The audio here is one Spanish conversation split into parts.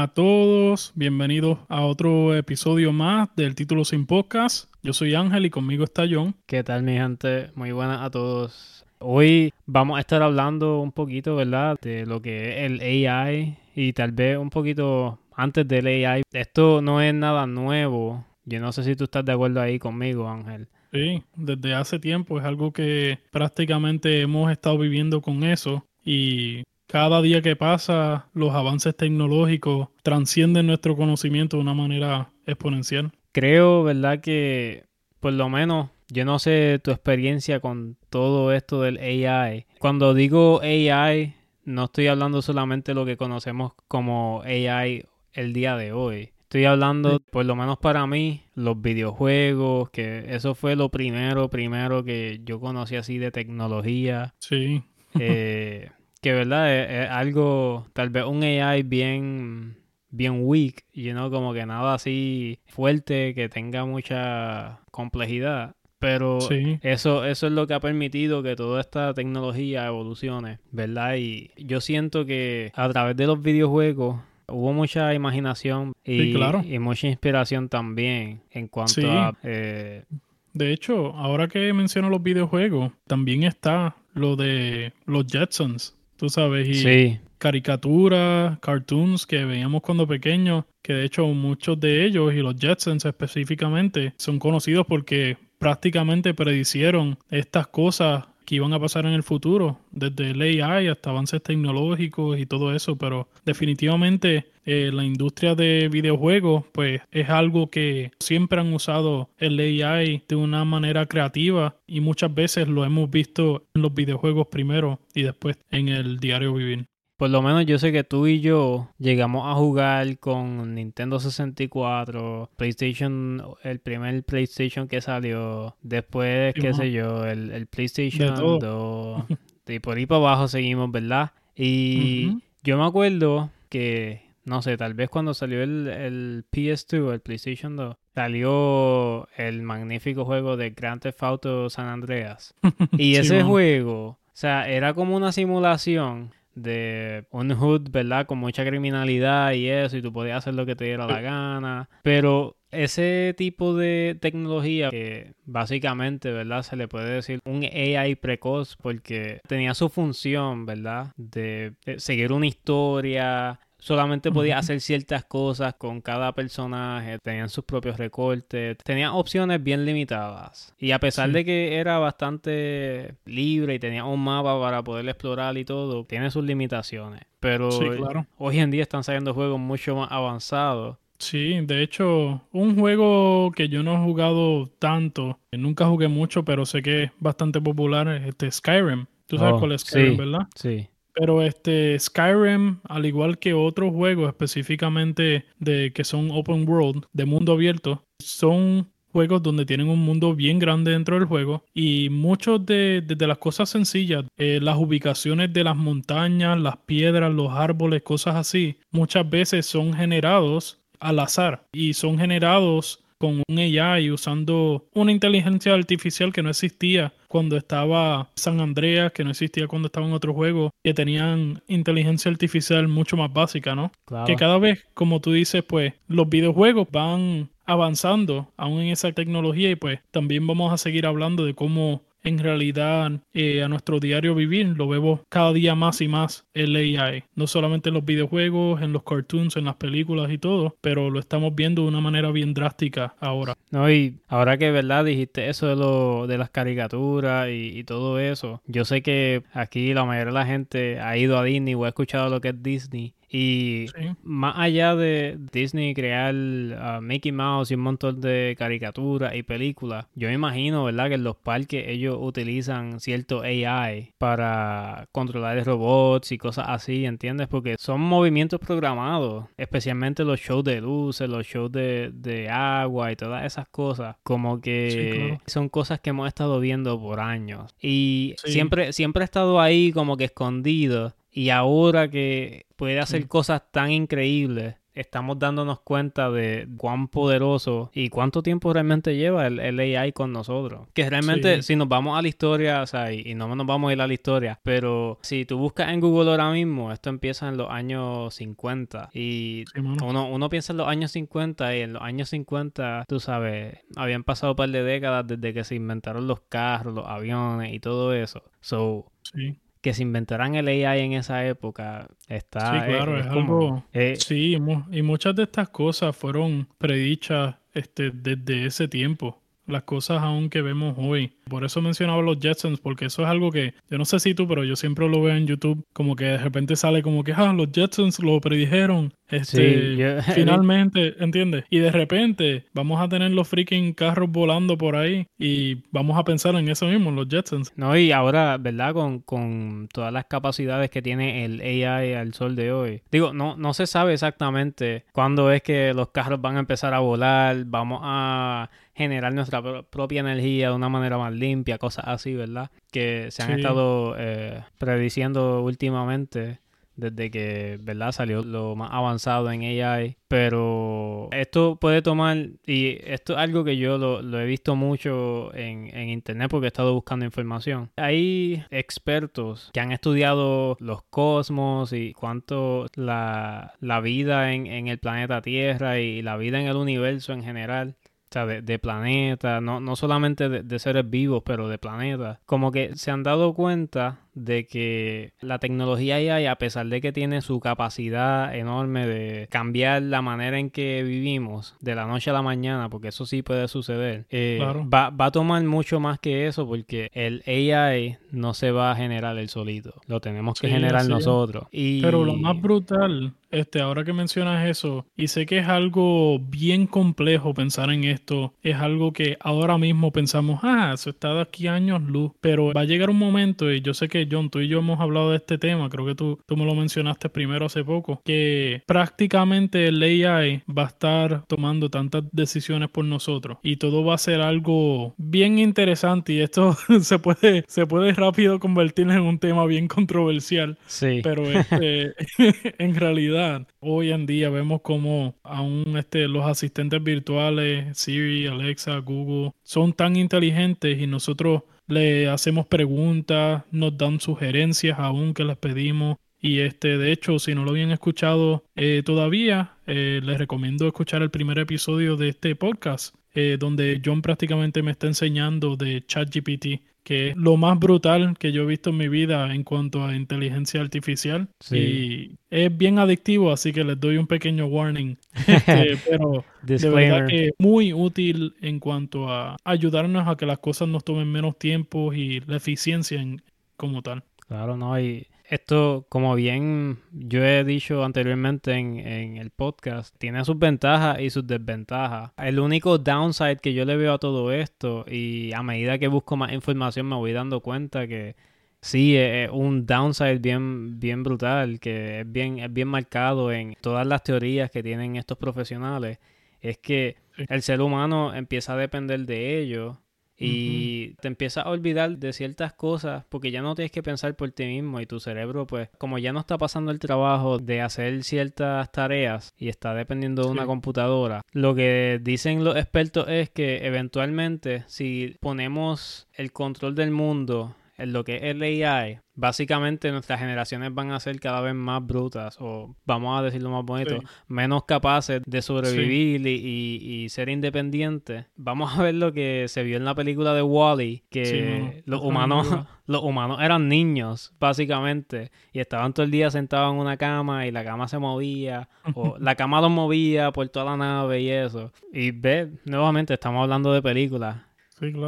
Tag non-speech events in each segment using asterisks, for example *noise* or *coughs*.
A todos, bienvenidos a otro episodio más del Título Sin Podcast. Yo soy Ángel y conmigo está John. ¿Qué tal mi gente? Muy buenas a todos. Hoy vamos a estar hablando un poquito, ¿verdad? De lo que es el AI y tal vez un poquito antes del AI. Esto no es nada nuevo. Yo no sé si tú estás de acuerdo ahí conmigo, Ángel. Sí, desde hace tiempo es algo que prácticamente hemos estado viviendo con eso y cada día que pasa los avances tecnológicos transcienden nuestro conocimiento de una manera exponencial. Creo, ¿verdad? Que por lo menos yo no sé tu experiencia con todo esto del AI. Cuando digo AI, no estoy hablando solamente de lo que conocemos como AI el día de hoy. Estoy hablando, por lo menos para mí, los videojuegos, que eso fue lo primero, primero que yo conocí así de tecnología. Sí. Eh, *laughs* que verdad es, algo, tal vez un AI bien, bien weak, y no como que nada así fuerte, que tenga mucha complejidad. Pero eso, eso es lo que ha permitido que toda esta tecnología evolucione, ¿verdad? Y yo siento que a través de los videojuegos hubo mucha imaginación y, y mucha inspiración también en cuanto a... Eh, de hecho, ahora que menciono los videojuegos, también está lo de los Jetsons, tú sabes, y caricaturas, cartoons que veíamos cuando pequeños, que de hecho muchos de ellos y los Jetsons específicamente son conocidos porque prácticamente predicieron estas cosas que iban a pasar en el futuro, desde el AI hasta avances tecnológicos y todo eso, pero definitivamente eh, la industria de videojuegos pues es algo que siempre han usado el AI de una manera creativa y muchas veces lo hemos visto en los videojuegos primero y después en el diario vivir. Por lo menos yo sé que tú y yo llegamos a jugar con Nintendo 64, PlayStation, el primer PlayStation que salió, después, qué sé yo, el, PlayStation 2, y por ahí para abajo seguimos, ¿verdad? Y yo me acuerdo que, no sé, tal vez cuando salió el, el PS2, el PlayStation 2, salió el magnífico juego de Grand Theft Auto San Andreas. *laughs* Y ese juego, o sea, era como una simulación de un hood, ¿verdad? Con mucha criminalidad y eso, y tú podías hacer lo que te diera la gana. Pero ese tipo de tecnología que básicamente, ¿verdad? Se le puede decir un AI precoz porque tenía su función, ¿verdad? De seguir una historia, solamente podía hacer ciertas cosas con cada personaje, tenían sus propios recortes, tenían opciones bien limitadas. Y a pesar de que era bastante libre y tenía un mapa para poder explorar y todo, tiene sus limitaciones. Pero hoy en día están saliendo juegos mucho más avanzados. Sí, de hecho, un juego que yo no he jugado tanto, nunca jugué mucho, pero sé que es bastante popular, es este Skyrim. Tú sabes oh, cuál es Skyrim, ¿verdad? Sí. Pero este Skyrim, al igual que otros juegos específicamente de que son open world, de mundo abierto, son juegos donde tienen un mundo bien grande dentro del juego. Y muchos de, las cosas sencillas, eh, las ubicaciones de las montañas, las piedras, los árboles, cosas así, muchas veces son generados al azar. Y son generados con un AI usando una inteligencia artificial que no existía cuando estaba San Andreas, que no existía cuando estaba en otro juego, que tenían inteligencia artificial mucho más básica, ¿no? Que cada vez, como tú dices, pues los videojuegos van avanzando aún en esa tecnología y pues también vamos a seguir hablando de cómo en realidad eh, a nuestro diario vivir lo vemos cada día más y más el AI. No solamente en los videojuegos, en los cartoons, en las películas y todo, pero lo estamos viendo de una manera bien drástica ahora. No, y ahora que verdad dijiste eso de lo de las caricaturas y, y todo eso, yo sé que aquí la mayoría de la gente ha ido a Disney o ha escuchado lo que es Disney y más allá de Disney crear uh, Mickey Mouse y un montón de caricaturas y películas, yo me imagino, ¿verdad? Que en los parques ellos utilizan cierto AI para controlar robots y cosas así, ¿entiendes? Porque son movimientos programados, especialmente los shows de luces, los shows de, de agua y todas esas cosas, como que son cosas que hemos estado viendo por años. Y siempre, siempre ha estado ahí como que escondido y ahora que puede hacer cosas tan increíbles, estamos dándonos cuenta de cuán poderoso y cuánto tiempo realmente lleva el, AI con nosotros. Que realmente, si nos vamos a la historia, o sea, y, no nos vamos a ir a la historia, pero si tú buscas en Google ahora mismo, esto empieza en los años 50 y uno, uno piensa en los años 50 y en los años 50, tú sabes, habían pasado un par de décadas desde que se inventaron los carros, los aviones y todo eso. So, que se inventaran el AI en esa época está... Sí, claro, es, algo... Eh, sí, y muchas de estas cosas fueron predichas este, desde ese tiempo las cosas aún que vemos hoy. Por eso mencionaba los Jetsons, porque eso es algo que yo no sé si tú, pero yo siempre lo veo en YouTube, como que de repente sale como que, ah, los Jetsons lo predijeron. Este, *laughs* finalmente, ¿entiendes? Y de repente vamos a tener los freaking carros volando por ahí y vamos a pensar en eso mismo, los Jetsons. No, y ahora, ¿verdad? Con, con todas las capacidades que tiene el AI al sol de hoy. Digo, no, no se sabe exactamente cuándo es que los carros van a empezar a volar, vamos a generar nuestra propia energía de una manera más limpia, cosas así, ¿verdad? Que se han estado eh, prediciendo últimamente desde que, ¿verdad? Salió lo más avanzado en AI. Pero esto puede tomar, y esto es algo que yo lo, he visto mucho en, internet porque he estado buscando información. Hay expertos que han estudiado los cosmos y cuánto la, vida en, en el planeta Tierra y la vida en el universo en general o sea, de, de planeta, no, no solamente de, seres vivos, pero de planetas. Como que se han dado cuenta de que la tecnología AI, a pesar de que tiene su capacidad enorme de cambiar la manera en que vivimos de la noche a la mañana, porque eso sí puede suceder, eh, va, va, a tomar mucho más que eso porque el AI no se va a generar el solito, lo tenemos que generar nosotros. Y... Pero lo más brutal este, ahora que mencionas eso, y sé que es algo bien complejo pensar en esto, es algo que ahora mismo pensamos, ah, eso está de aquí años luz, pero va a llegar un momento, y yo sé que John, tú y yo hemos hablado de este tema, creo que tú, tú me lo mencionaste primero hace poco, que prácticamente el AI va a estar tomando tantas decisiones por nosotros y todo va a ser algo bien interesante y esto *laughs* se puede, se puede rápido convertir en un tema bien controversial. Sí. Pero este, *laughs* en realidad, hoy en día vemos como aún este, los asistentes virtuales, Siri, Alexa, Google, son tan inteligentes y nosotros le hacemos preguntas, nos dan sugerencias aún que les pedimos. Y este, de hecho, si no lo habían escuchado eh, todavía, eh, les recomiendo escuchar el primer episodio de este podcast, eh, donde John prácticamente me está enseñando de ChatGPT que es lo más brutal que yo he visto en mi vida en cuanto a inteligencia artificial. Y es bien adictivo, así que les doy un pequeño warning. *laughs* Este, pero de verdad que muy útil en cuanto a ayudarnos a que las cosas nos tomen menos tiempo y la eficiencia en, como tal. Claro, no, y esto, como bien yo he dicho anteriormente en, el podcast, tiene sus ventajas y sus desventajas. El único downside que yo le veo a todo esto, y a medida que busco más información me voy dando cuenta que sí es un downside bien, bien brutal, que es bien, es bien marcado en todas las teorías que tienen estos profesionales, es que el ser humano empieza a depender de ellos y te empiezas a olvidar de ciertas cosas porque ya no tienes que pensar por ti mismo y tu cerebro pues como ya no está pasando el trabajo de hacer ciertas tareas y está dependiendo de una computadora lo que dicen los expertos es que eventualmente si ponemos el control del mundo en lo que es el AI, básicamente nuestras generaciones van a ser cada vez más brutas, o vamos a decirlo más bonito, menos capaces de sobrevivir y, ser independientes. Vamos a ver lo que se vio en la película de Wally, que los humanos, *laughs* los humanos eran niños, básicamente, y estaban todo el día sentados en una cama y la cama se movía, o *laughs* la cama los movía por toda la nave y eso. Y ve, nuevamente estamos hablando de películas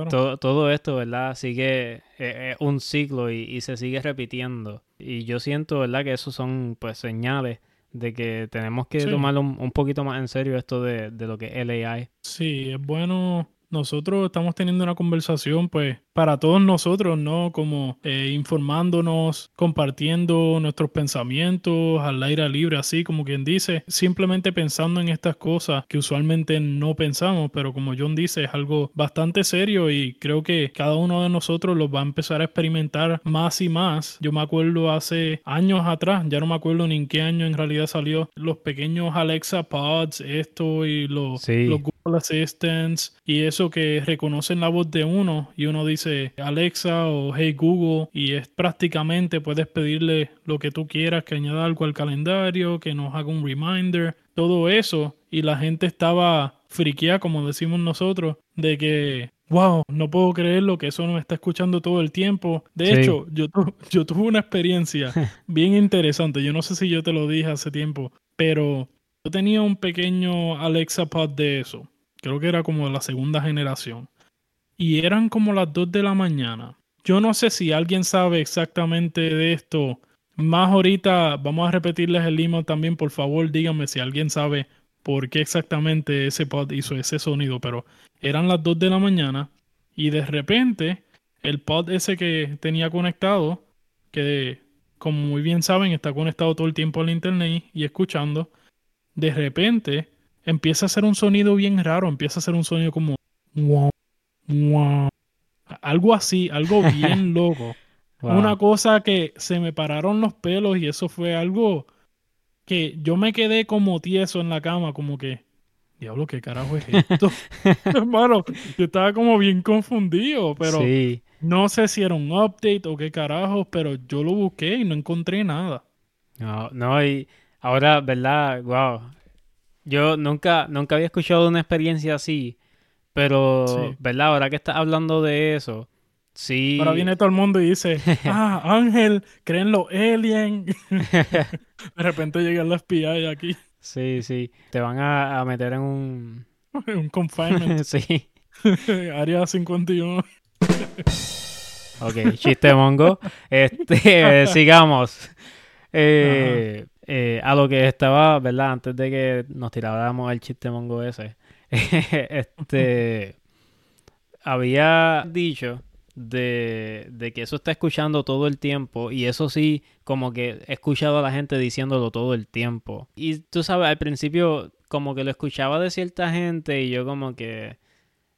todo, todo esto, ¿verdad? Sigue eh, eh, un ciclo y, se sigue repitiendo. Y yo siento, ¿verdad? Que esos son, pues, señales de que tenemos que tomarlo un, poquito más en serio esto de, de lo que es el AI. Sí, es bueno nosotros estamos teniendo una conversación, pues, para todos nosotros, ¿no? Como eh, informándonos, compartiendo nuestros pensamientos al aire libre, así como quien dice, simplemente pensando en estas cosas que usualmente no pensamos, pero como John dice, es algo bastante serio y creo que cada uno de nosotros lo va a empezar a experimentar más y más. Yo me acuerdo hace años atrás, ya no me acuerdo ni en qué año en realidad salió, los pequeños Alexa Pods, esto y los, los Google Assistants y eso que reconocen la voz de uno y uno dice, Alexa o Hey Google y es prácticamente puedes pedirle lo que tú quieras, que añada algo al calendario, que nos haga un reminder, todo eso y la gente estaba friqueada, como decimos nosotros, de que wow, no puedo creerlo que eso nos está escuchando todo el tiempo. De hecho, yo, *laughs* yo tuve una experiencia *laughs* bien interesante. Yo no sé si yo te lo dije hace tiempo, pero yo tenía un pequeño Alexa Pod de eso. Creo que era como de la segunda generación y eran como las 2 de la mañana. Yo no sé si alguien sabe exactamente de esto. Más ahorita vamos a repetirles el email también, por favor, díganme si alguien sabe por qué exactamente ese pod hizo ese sonido, pero eran las 2 de la mañana y de repente el pod ese que tenía conectado, que como muy bien saben está conectado todo el tiempo al internet y escuchando, de repente empieza a hacer un sonido bien raro, empieza a hacer un sonido como algo así, algo *laughs* bien loco. Una cosa que se me pararon los pelos y eso fue algo que yo me quedé como tieso en la cama, como que, diablo, ¿qué carajo es esto? *laughs* *laughs* Hermano, yo estaba como bien confundido, pero no sé si era un update o qué carajo, pero yo lo busqué y no encontré nada. No, no, y ahora, ¿verdad? Wow. Yo nunca, nunca había escuchado una experiencia así pero, ¿verdad? Ahora que estás hablando de eso, sí. Ahora viene todo el mundo y dice, *laughs* ah, Ángel, creen los aliens. *laughs* de repente llega el FBI aquí. Sí, sí. Te van a, meter en un... *laughs* un confinement. sí. Área 51. ok, chiste mongo. Este, sigamos. Eh, eh, a lo que estaba, ¿verdad? Antes de que nos tiráramos el chiste mongo ese. *laughs* este había dicho de, que eso está escuchando todo el tiempo y eso sí, como que he escuchado a la gente diciéndolo todo el tiempo. Y tú sabes, al principio como que lo escuchaba de cierta gente y yo como que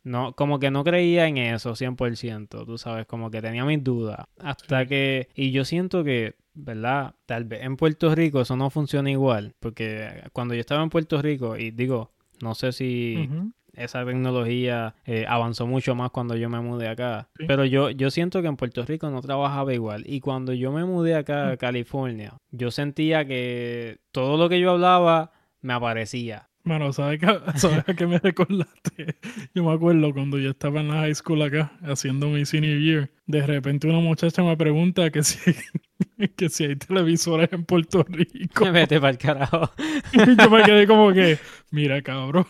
no, como que no creía en eso 100%, tú sabes, como que tenía mis dudas. Hasta que, y yo siento que, ¿verdad? Tal vez en Puerto Rico eso no funciona igual, porque cuando yo estaba en Puerto Rico, y digo, no sé si esa tecnología eh, avanzó mucho más cuando yo me mudé acá. Pero yo, yo siento que en Puerto Rico no trabajaba igual. Y cuando yo me mudé acá a California, yo sentía que todo lo que yo hablaba me aparecía. Bueno, ¿sabes, *laughs* ¿sabes a qué me recordaste? Yo me acuerdo cuando yo estaba en la high school acá, haciendo mi senior year, de repente una muchacha me pregunta que si, *laughs* que si hay televisores en Puerto Rico. *laughs* Me mete para el carajo. *laughs* Yo me quedé como que, mira, cabrón.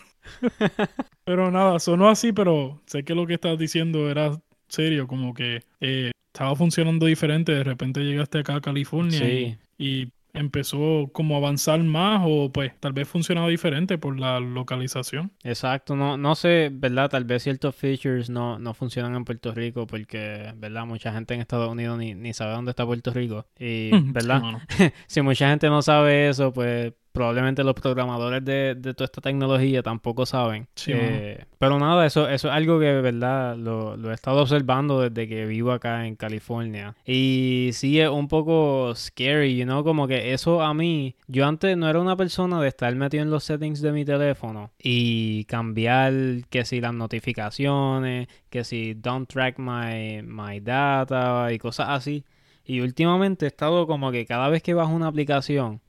Pero nada, sonó así, pero sé que lo que estás diciendo era serio, como que eh, estaba funcionando diferente. De repente llegaste acá a California y empezó como a avanzar más o pues tal vez funcionaba diferente por la localización. Exacto, no, no sé, ¿verdad? Tal vez ciertos features no, no funcionan en Puerto Rico porque, ¿verdad? Mucha gente en Estados Unidos ni, ni sabe dónde está Puerto Rico. Y, *laughs* ¿verdad? *laughs* si mucha gente no sabe eso, pues probablemente los programadores de, toda esta tecnología tampoco saben. Eh, pero nada, eso, eso es algo que de verdad lo, lo, he estado observando desde que vivo acá en California. Y sí es un poco scary, you know, como que eso a mí, yo antes no era una persona de estar metido en los settings de mi teléfono y cambiar que si las notificaciones, que si don't track my, my data y cosas así. Y últimamente he estado como que cada vez que bajo una aplicación,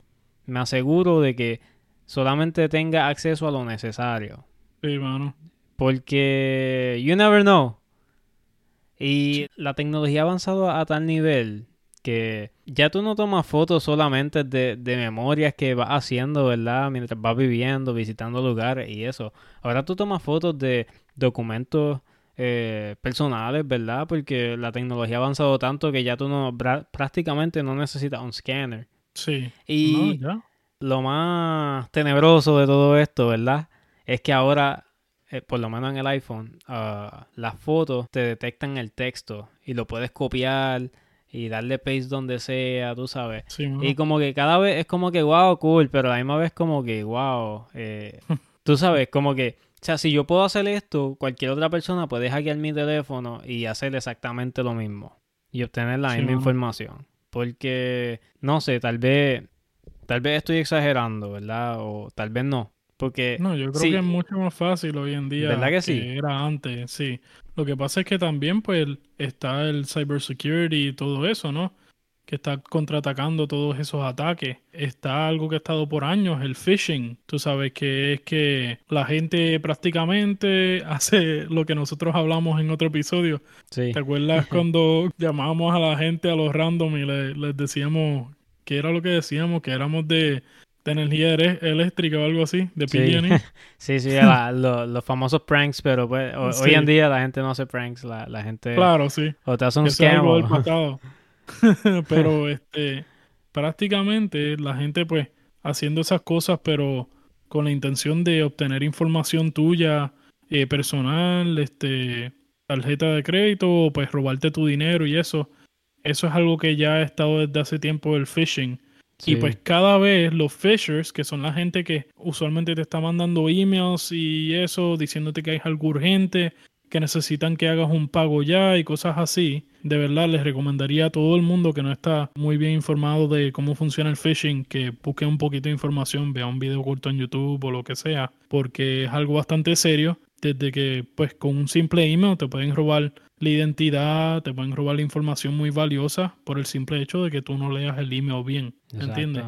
me aseguro de que solamente tenga acceso a lo necesario. Sí, mano. Porque you never know. Y la tecnología ha avanzado a, tal nivel que ya tú no tomas fotos solamente de, de, memorias que vas haciendo, ¿verdad? Mientras vas viviendo, visitando lugares y eso. Ahora tú tomas fotos de documentos eh, personales, ¿verdad? Porque la tecnología ha avanzado tanto que ya tú no prácticamente no necesitas un scanner. Sí. Y lo más tenebroso de todo esto, ¿verdad? Es que ahora eh, por lo menos en el iPhone, ah, las fotos te detectan el texto y lo puedes copiar y darle paste donde sea, tú sabes. y como que cada vez es como que, wow, cool, pero a la misma vez como que, wow, eh, *laughs* tú sabes, como que, o sea, si yo puedo hacer esto, cualquier otra persona puede hackear mi teléfono y hacer exactamente lo mismo y obtener la misma información. Porque, no sé, tal vez, tal vez estoy exagerando, ¿verdad? O tal vez no. Porque, no, yo creo que es mucho más fácil hoy en día ¿verdad que, sí? era antes, sí. Lo que pasa es que también pues está el cybersecurity y todo eso, ¿no? Que está contraatacando todos esos ataques. Está algo que ha estado por años, el phishing. Tú sabes que es que la gente prácticamente *laughs* hace lo que nosotros hablamos en otro episodio. Sí. ¿Te acuerdas *laughs* cuando llamábamos a la gente a los random y les decíamos qué era lo que decíamos? Que éramos de de energía eléctrica o algo así, de PG&E. *laughs* Sí, sí, los famosos pranks, pero pues, hoy en día la gente no hace pranks, la, la gente... Claro, sí. O te hace un scam. *laughs* pero *laughs* este, prácticamente la gente pues haciendo esas cosas, pero con la intención de obtener información tuya, eh, personal, este, tarjeta de crédito, pues robarte tu dinero y eso. Eso es algo que ya ha estado desde hace tiempo el phishing y pues cada vez los fishers, que son la gente que usualmente te está mandando emails y eso, diciéndote que hay algo urgente, que necesitan que hagas un pago ya y cosas así, de verdad les recomendaría a todo el mundo que no está muy bien informado de cómo funciona el phishing que busque un poquito de información, vea un video corto en YouTube o lo que sea, porque es algo bastante serio desde que pues con un simple email te pueden robar la identidad, te pueden robar la información muy valiosa por el simple hecho de que tú no leas el email bien, ¿entiendes?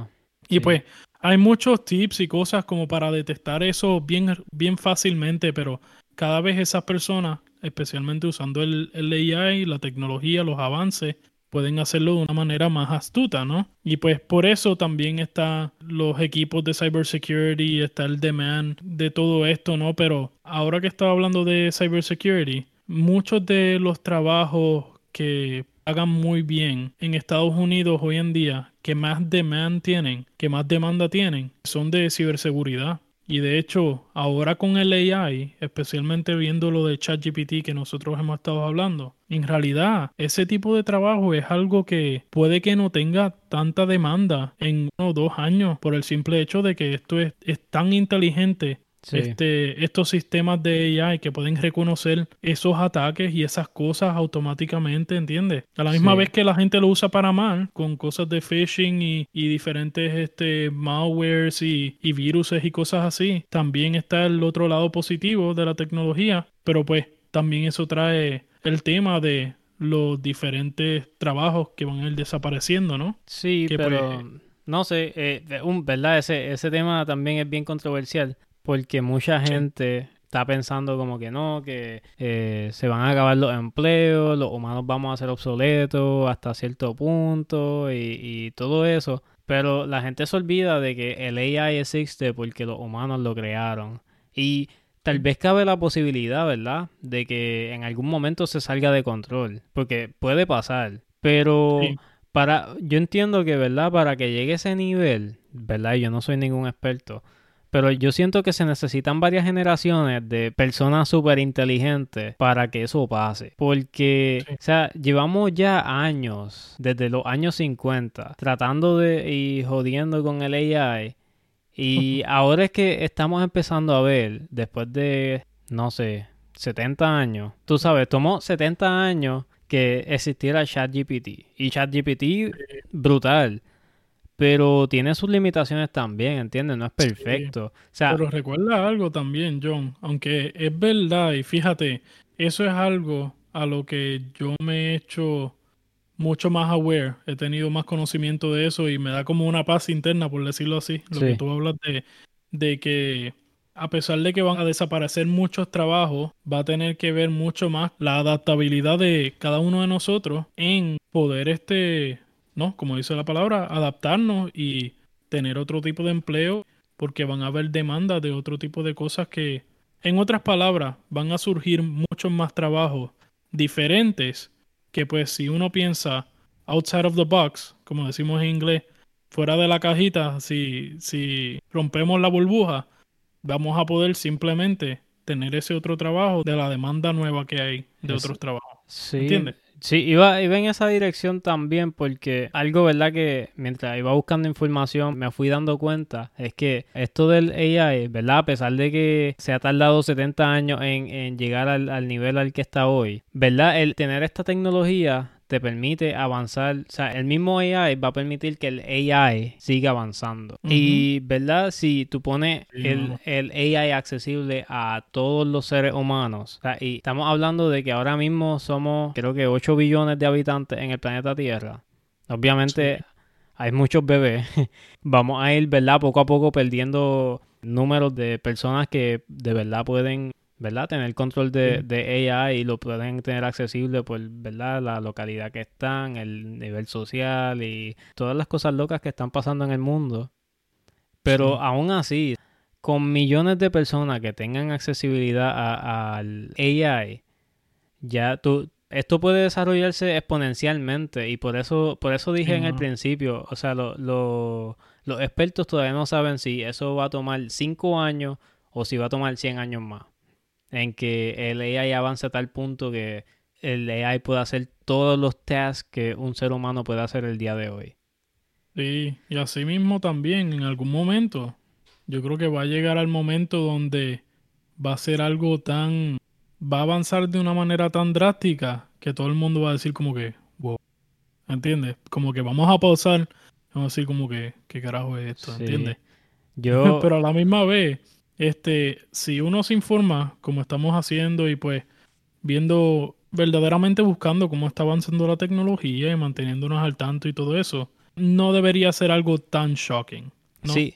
Y pues hay muchos tips y cosas como para detectar eso bien, bien fácilmente, pero cada vez esas personas, especialmente usando el, AI, la tecnología, los avances, pueden hacerlo de una manera más astuta, ¿no? Y pues por eso también están los equipos de cybersecurity, está el demand de todo esto, ¿no? Pero ahora que estaba hablando de cybersecurity, muchos de los trabajos que hagan muy bien en Estados Unidos hoy en día, que más demand tienen, que más demanda tienen, son de ciberseguridad. Y de hecho, ahora con el AI, especialmente viendo lo de ChatGPT que nosotros hemos estado hablando, en realidad ese tipo de trabajo es algo que puede que no tenga tanta demanda en uno o dos años por el simple hecho de que esto es, es tan inteligente este, estos sistemas de AI que pueden reconocer esos ataques y esas cosas automáticamente, ¿entiendes? A la misma vez que la gente lo usa para mal, con cosas de phishing y, diferentes este, malwares y, y viruses y cosas así, también está el otro lado positivo de la tecnología, pero pues también eso trae el tema de los diferentes trabajos que van a ir desapareciendo, ¿no? Sí, pero... Pues, no sé, eh, un, ¿verdad? Ese, ese tema también es bien controversial porque mucha gente está pensando como que no, que eh, se van a acabar los empleos, los humanos vamos a ser obsoletos hasta cierto punto y, todo eso. Pero la gente se olvida de que el AI existe porque los humanos lo crearon. Y tal vez cabe la posibilidad, ¿verdad? De que en algún momento se salga de control. Porque puede pasar. Pero para, yo entiendo que, ¿verdad? Para que llegue a ese nivel, ¿verdad? Yo no soy ningún experto pero yo siento que se necesitan varias generaciones de personas súper inteligentes para que eso pase. Porque, o sea, llevamos ya años, desde los años 50, tratando de y jodiendo con el AI. Y *laughs* ahora es que estamos empezando a ver, después de, no sé, 70 años. Tú sabes, tomó 70 años que existiera ChatGPT. Y ChatGPT, brutal pero tiene sus limitaciones también, ¿entiendes? No es perfecto. pero recuerda algo también, John, aunque es verdad y fíjate, eso es algo a lo que yo me he hecho mucho más aware, he tenido más conocimiento de eso y me da como una paz interna, por decirlo así, lo que tú hablas de, de que a pesar de que van a desaparecer muchos trabajos, va a tener que ver mucho más la adaptabilidad de cada uno de nosotros en poder este ¿no? Como dice la palabra, adaptarnos y tener otro tipo de empleo porque van a haber demandas de otro tipo de cosas que, en otras palabras, van a surgir muchos más trabajos diferentes que pues si uno piensa outside of the box, como decimos en inglés, fuera de la cajita, si, si rompemos la burbuja, vamos a poder simplemente tener ese otro trabajo de la demanda nueva que hay de otros trabajos. Sí. ¿Entiendes? Sí, iba, iba en esa dirección también porque algo, ¿verdad? Que mientras iba buscando información me fui dando cuenta es que esto del AI, ¿verdad? A pesar de que se ha tardado 70 años en, en llegar al, al nivel al que está hoy, ¿verdad? El tener esta tecnología te permite avanzar, o sea, el mismo AI va a permitir que el AI siga avanzando. Y, ¿verdad? Si tú pones el, el, AI accesible a todos los seres humanos, o sea, y estamos hablando de que ahora mismo somos, creo que 8 billones de habitantes en el planeta Tierra. Obviamente hay muchos bebés. *laughs* Vamos a ir, ¿verdad? Poco a poco perdiendo números de personas que de verdad pueden ¿verdad? Tener control de, de, AI y lo pueden tener accesible por, ¿verdad? La localidad que están, el nivel social y todas las cosas locas que están pasando en el mundo. Pero aún así, con millones de personas que tengan accesibilidad al AI, ya tú, esto puede desarrollarse exponencialmente y por eso, por eso dije en el principio, o sea, los expertos todavía no saben si eso va a tomar 5 años o si va a tomar 100 años más en que el AI avance a tal punto que el AI pueda hacer todos los tasks que un ser humano puede hacer el día de hoy. Sí, y así mismo también, en algún momento, yo creo que va a llegar al momento donde va a ser algo tan, va a avanzar de una manera tan drástica que todo el mundo va a decir como que, wow, ¿entiendes? Como que vamos a pausar, vamos a decir como que, ¿qué carajo es esto? ¿Entiendes? Yo... *laughs* Pero a la misma vez, este, si uno se informa, como estamos haciendo, y pues viendo, verdaderamente buscando cómo está avanzando la tecnología y manteniéndonos al tanto y todo eso, no debería ser algo tan shocking. Sí,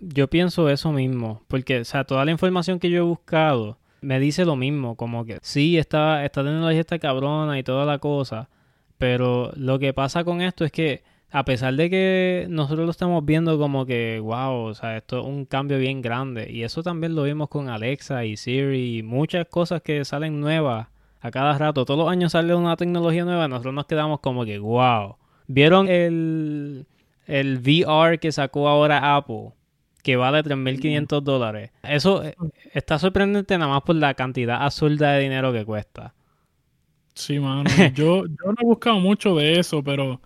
yo pienso eso mismo, porque, o sea, toda la información que yo he buscado me dice lo mismo, como que sí, esta, esta tecnología está cabrona y toda la cosa, pero lo que pasa con esto es que a pesar de que nosotros lo estamos viendo como que, wow, o sea, esto es un cambio bien grande. Y eso también lo vimos con Alexa y Siri y muchas cosas que salen nuevas a cada rato. Todos los años sale una tecnología nueva, nosotros nos quedamos como que, wow. ¿Vieron el, el VR que sacó ahora Apple? Que vale 3.500 dólares. Eso eh, está sorprendente nada más por la cantidad absurda de dinero que cuesta. Sí, mano. yo, yo no he buscado mucho de eso, pero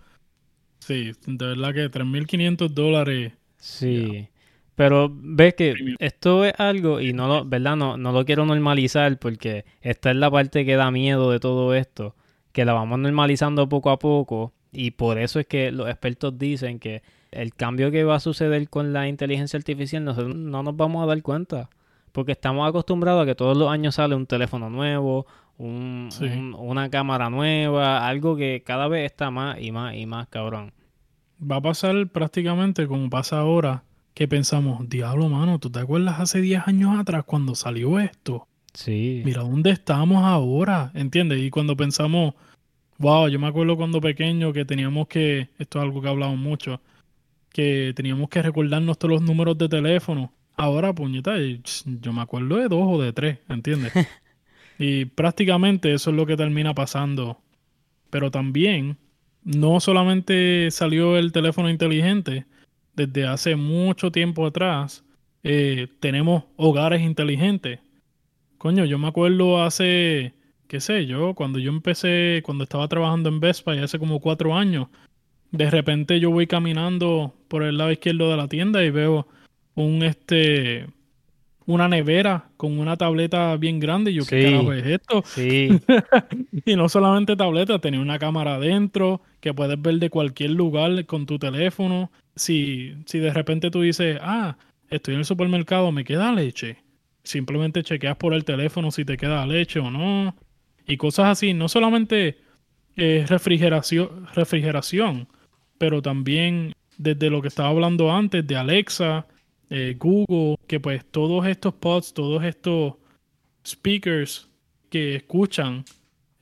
Sí, de verdad que 3.500 dólares. Sí. Pero ves que esto es algo y no lo, ¿verdad? No, no lo quiero normalizar porque esta es la parte que da miedo de todo esto, que la vamos normalizando poco a poco y por eso es que los expertos dicen que el cambio que va a suceder con la inteligencia artificial nosotros no nos vamos a dar cuenta porque estamos acostumbrados a que todos los años sale un teléfono nuevo, un, una cámara nueva, algo que cada vez está más y más y más cabrón va a pasar prácticamente como pasa ahora, que pensamos, diablo, mano, ¿tú te acuerdas hace 10 años atrás cuando salió esto? Sí. Mira dónde estamos ahora, ¿entiendes? Y cuando pensamos, wow, yo me acuerdo cuando pequeño que teníamos que, esto es algo que hablamos mucho, que teníamos que recordarnos todos los números de teléfono. Ahora, puñeta, yo me acuerdo de dos o de tres, ¿entiendes? *laughs* y prácticamente eso es lo que termina pasando. Pero también no solamente salió el teléfono inteligente, desde hace mucho tiempo atrás eh, tenemos hogares inteligentes. Coño, yo me acuerdo hace, qué sé yo, cuando yo empecé, cuando estaba trabajando en Vespa y hace como cuatro años, de repente yo voy caminando por el lado izquierdo de la tienda y veo un este una nevera con una tableta bien grande. Y yo, ¿qué carajo es esto? Sí. *laughs* y no solamente tableta, tenía una cámara adentro que puedes ver de cualquier lugar con tu teléfono. Si, si de repente tú dices, ah, estoy en el supermercado, me queda leche. Simplemente chequeas por el teléfono si te queda leche o no. Y cosas así. No solamente eh, refrigeración, refrigeración, pero también desde lo que estaba hablando antes de Alexa eh, Google, que pues todos estos pods, todos estos speakers que escuchan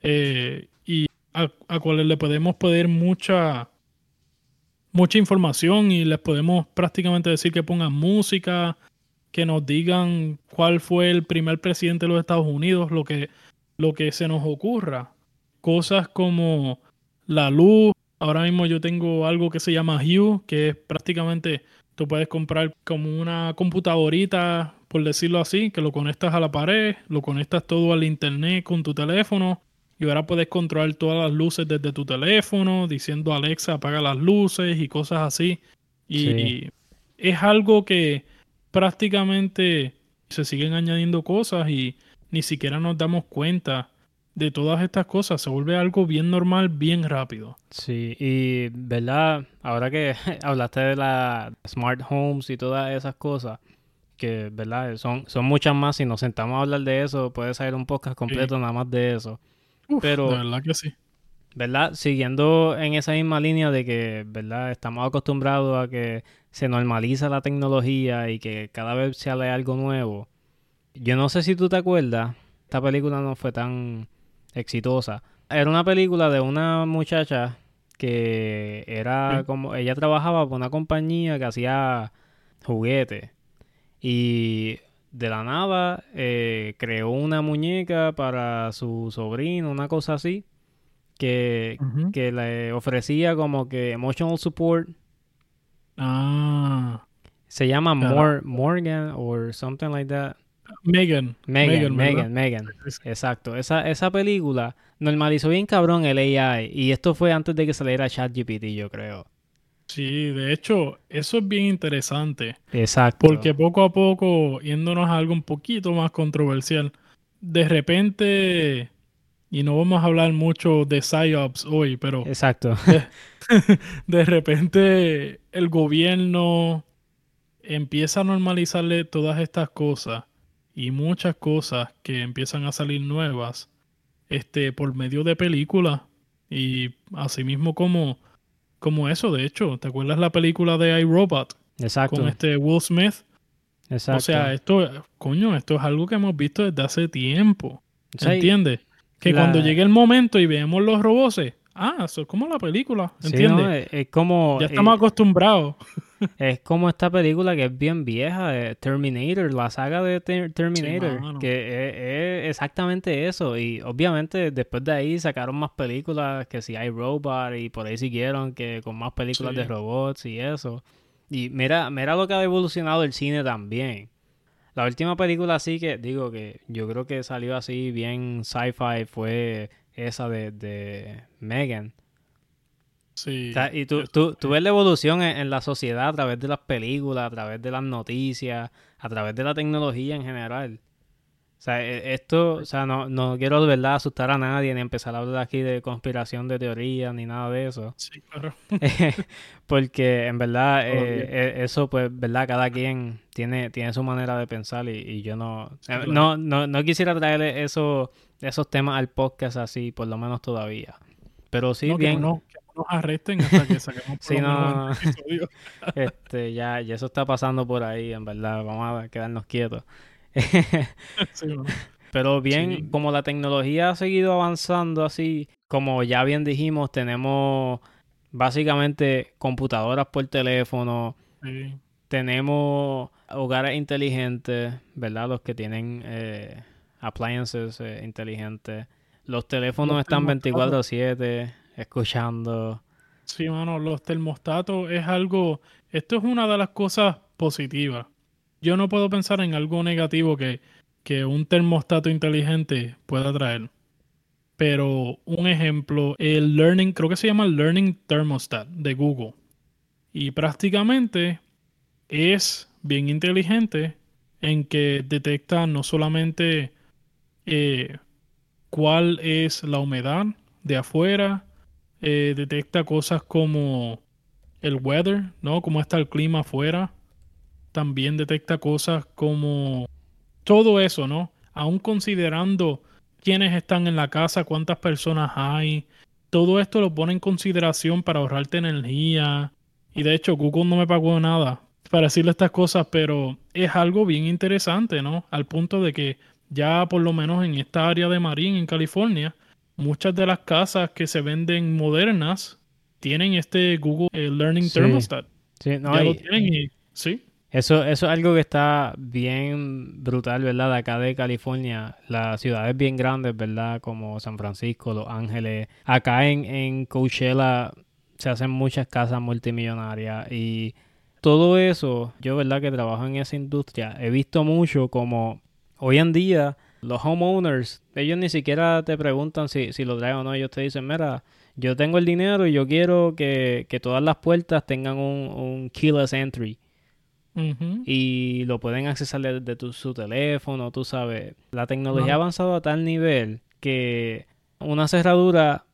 eh, y a, cuales le podemos pedir mucha mucha información y les podemos prácticamente decir que pongan música, que nos digan cuál fue el primer presidente de los Estados Unidos, lo que, lo que se nos ocurra. Cosas como la luz. Ahora mismo yo tengo algo que se llama Hue, que es prácticamente Tú puedes comprar como una computadorita, por decirlo así, que lo conectas a la pared, lo conectas todo al internet con tu teléfono y ahora puedes controlar todas las luces desde tu teléfono, diciendo Alexa apaga las luces y cosas así. Y es algo que prácticamente se siguen añadiendo cosas y ni siquiera nos damos cuenta de todas estas cosas. Se vuelve algo bien normal, bien rápido. Sí, y verdad, ahora que *laughs* hablaste de las smart homes y todas esas cosas, que verdad, son, son muchas más. Si nos sentamos a hablar de eso, puede salir un podcast completo nada más de eso. Pero, de verdad que sí. ¿Verdad? Siguiendo en esa misma línea de que, ¿verdad? Estamos acostumbrados a que se normaliza la tecnología y que cada vez sale algo nuevo. Yo no sé si tú te acuerdas, esta película no fue tan exitosa. Era una película de una muchacha que era como, ella trabajaba por una compañía que hacía juguetes. Y de la nada eh, creó una muñeca para su sobrino, una cosa así, que, que le ofrecía como que emotional support. Ah. Se llama Morgan or something like that. Megan. Megan, Megan, Megan. Exacto. Esa, esa película normalizó bien cabrón el AI y esto fue antes de que saliera ChatGPT, yo creo. Sí, de hecho, eso es bien interesante. Exacto. Porque poco a poco, yéndonos a algo un poquito más controversial, de repente, y no vamos a hablar mucho de PsyOps hoy, pero... Exacto. *laughs* De, repente el gobierno empieza a normalizarle todas estas cosas y muchas cosas que empiezan a salir nuevas este, por medio de películas y asimismo como como eso, de hecho. ¿Te acuerdas la película de iRobot? Exacto. Con este Will Smith. Exacto. O sea, esto, coño, esto es algo que hemos visto desde hace tiempo. ¿Entiendes? Que cuando llegue el momento y veamos los robots, ah, eso es como la película, ¿entiendes? es, como... Ya estamos acostumbrados. Es como esta película que es bien vieja, Terminator, la saga de Terminator, que es, exactamente eso. Y obviamente después de ahí sacaron más películas, que si hay Robot y por ahí siguieron que con más películas de robots y eso. Y mira, mira lo que ha evolucionado el cine también. La última película así que, digo que yo creo que salió así bien sci-fi fue esa de, de Megan Sí. y tú, tú, tú, ves la evolución en, la sociedad a través de las películas, a través de las noticias, a través de la tecnología en general. O sea, e, esto, o sea, no, no quiero de verdad asustar a nadie ni empezar a hablar aquí de conspiración de teorías ni nada de eso. Sí, claro. *laughs* Porque en verdad *laughs* eh, e, eso, pues, verdad, cada quien tiene, tiene su manera de pensar y, yo no, no, no, no quisiera traer eso, esos temas al podcast así, por lo menos todavía. Pero sí, bien. no, nos arresten hasta que saquemos sí, no, *laughs* este, ya, ya eso está pasando por ahí, en verdad. Vamos a quedarnos quietos. *laughs* Pero bien, como la tecnología ha seguido avanzando así, como ya bien dijimos, tenemos básicamente computadoras por teléfono. Tenemos hogares inteligentes, ¿verdad? Los que tienen eh, appliances eh, inteligentes. Los teléfonos están 24/7 escuchando. Sí, mano, los termostatos es algo, esto es una de las cosas positivas. Yo no puedo pensar en algo negativo que, que un termostato inteligente pueda traer. Pero un ejemplo, el Learning, creo que se llama Learning Thermostat de Google. Y prácticamente es bien inteligente en que detecta no solamente eh, cuál es la humedad de afuera, eh, detecta cosas como el weather, ¿no? Cómo está el clima afuera. También detecta cosas como todo eso, ¿no? Aún considerando quiénes están en la casa, cuántas personas hay. Todo esto lo pone en consideración para ahorrarte energía. Y de hecho, Google no me pagó nada para decirle estas cosas, pero es algo bien interesante, ¿no? Al punto de que ya por lo menos en esta área de Marín, en California, muchas de las casas que se venden modernas tienen este Google eh, Learning Thermostat. Sí, no, sí. Eso, eso es algo que está bien brutal, ¿verdad? De acá de California, las ciudades bien grandes, ¿verdad? Como San Francisco, Los Ángeles. Acá en, en Coachella se hacen muchas casas multimillonarias y todo eso, yo verdad que trabajo en esa industria, he visto mucho como hoy en día los homeowners, ellos ni siquiera te preguntan si, si lo traen o no, ellos te dicen, mira, yo tengo el dinero y yo quiero que, todas las puertas tengan un, un keyless entry. Y lo pueden accesar desde su teléfono, tú sabes. La tecnología ha avanzado a tal nivel que una cerradura